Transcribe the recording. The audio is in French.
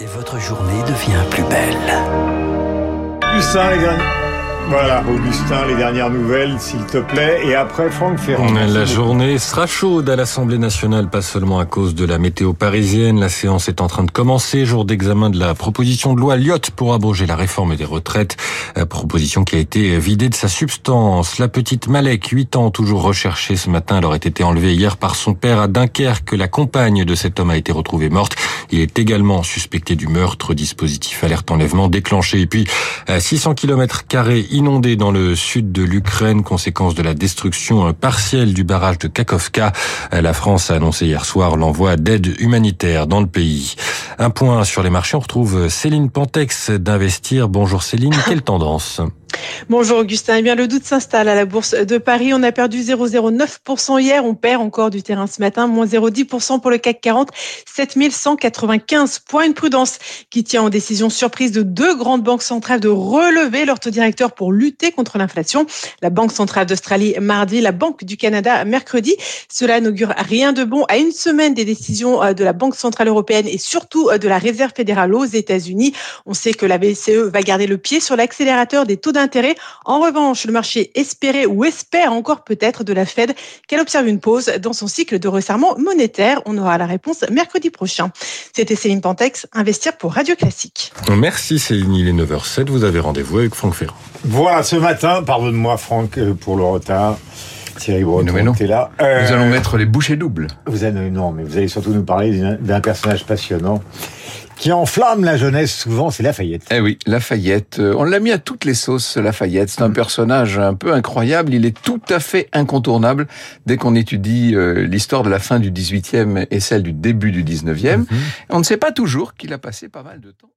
Et votre journée devient plus belle. Les derniers... Voilà, Augustin, les dernières nouvelles, s'il te plaît. Et après, Franck Ferrand. La journée sera chaude à l'Assemblée nationale, pas seulement à cause de la météo parisienne. La séance est en train de commencer, jour d'examen de la proposition de loi Lyotte pour abroger la réforme des retraites. Euh, proposition qui a été vidée de sa substance. La petite Malek, 8 ans, toujours recherchée ce matin, elle aurait été enlevée hier par son père à Dunkerque. La compagne de cet homme a été retrouvée morte. Il est également suspecté du meurtre. Dispositif alerte enlèvement déclenché. Et puis, 600 km carrés inondé dans le sud de l'Ukraine, conséquence de la destruction partielle du barrage de Kakovka. La France a annoncé hier soir l'envoi d'aide humanitaire dans le pays. Un point sur les marchés, on retrouve Céline Pantex d'Investir. Bonjour Céline, quelle tendance? Bonjour Augustin. Eh bien, le doute s'installe à la bourse de Paris. On a perdu 0,09% hier. On perd encore du terrain ce matin. Moins 0,10% pour le CAC 40. 7195 points. Une prudence qui tient en décision surprise de deux grandes banques centrales de relever leur taux directeur pour lutter contre l'inflation. La Banque centrale d'Australie mardi, la Banque du Canada mercredi. Cela n'augure rien de bon à une semaine des décisions euh, de la Banque centrale européenne et surtout euh, de la Réserve fédérale aux États-Unis. On sait que la BCE va garder le pied sur l'accélérateur des taux d'intérêt. En revanche, le marché espérait ou espère encore peut-être de la Fed qu'elle observe une pause dans son cycle de resserrement monétaire. On aura la réponse mercredi prochain. C'était Céline Pantex, Investir pour Radio Classique. Merci Céline, il est 9h07, vous avez rendez-vous avec Franck Ferrand. Voilà, ce matin, pardonne-moi Franck euh, pour le retard. Thierry Breton mais non. était là. Euh, nous allons mettre les bouchées doubles. Vous allez, non, mais vous allez surtout nous parler d'un personnage passionnant qui enflamme la jeunesse souvent, c'est Lafayette. Eh oui, Lafayette. Euh, on l'a mis à toutes les sauces, Lafayette. C'est un personnage un peu incroyable. Il est tout à fait incontournable dès qu'on étudie l'histoire de la fin du 18e et celle du début du 19e. Mm -hmm. On ne sait pas toujours qu'il a passé pas mal de temps.